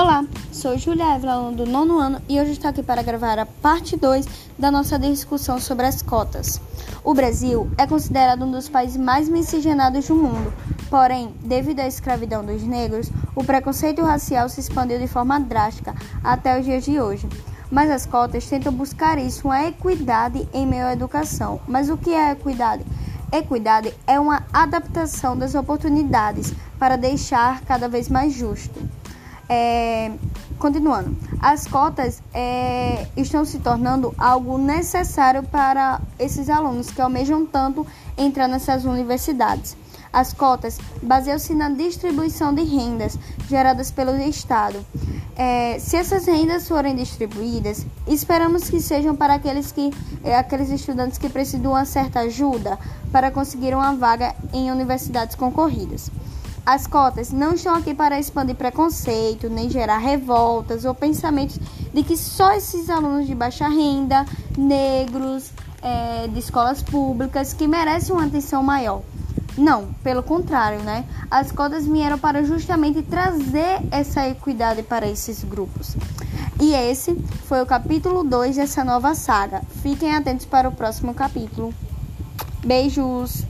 Olá, sou Julia Évila, aluna do nono ano, e hoje estou aqui para gravar a parte 2 da nossa discussão sobre as cotas. O Brasil é considerado um dos países mais miscigenados do mundo, porém, devido à escravidão dos negros, o preconceito racial se expandiu de forma drástica até os dias de hoje. Mas as cotas tentam buscar isso, uma equidade em meio à educação. Mas o que é equidade? Equidade é uma adaptação das oportunidades para deixar cada vez mais justo. É, continuando, as cotas é, estão se tornando algo necessário para esses alunos que almejam tanto entrar nessas universidades. As cotas baseiam-se na distribuição de rendas geradas pelo Estado. É, se essas rendas forem distribuídas, esperamos que sejam para aqueles, que, é, aqueles estudantes que precisam de uma certa ajuda para conseguir uma vaga em universidades concorridas. As cotas não estão aqui para expandir preconceito, nem gerar revoltas ou pensamentos de que só esses alunos de baixa renda, negros, é, de escolas públicas, que merecem uma atenção maior. Não, pelo contrário, né? As cotas vieram para justamente trazer essa equidade para esses grupos. E esse foi o capítulo 2 dessa nova saga. Fiquem atentos para o próximo capítulo. Beijos!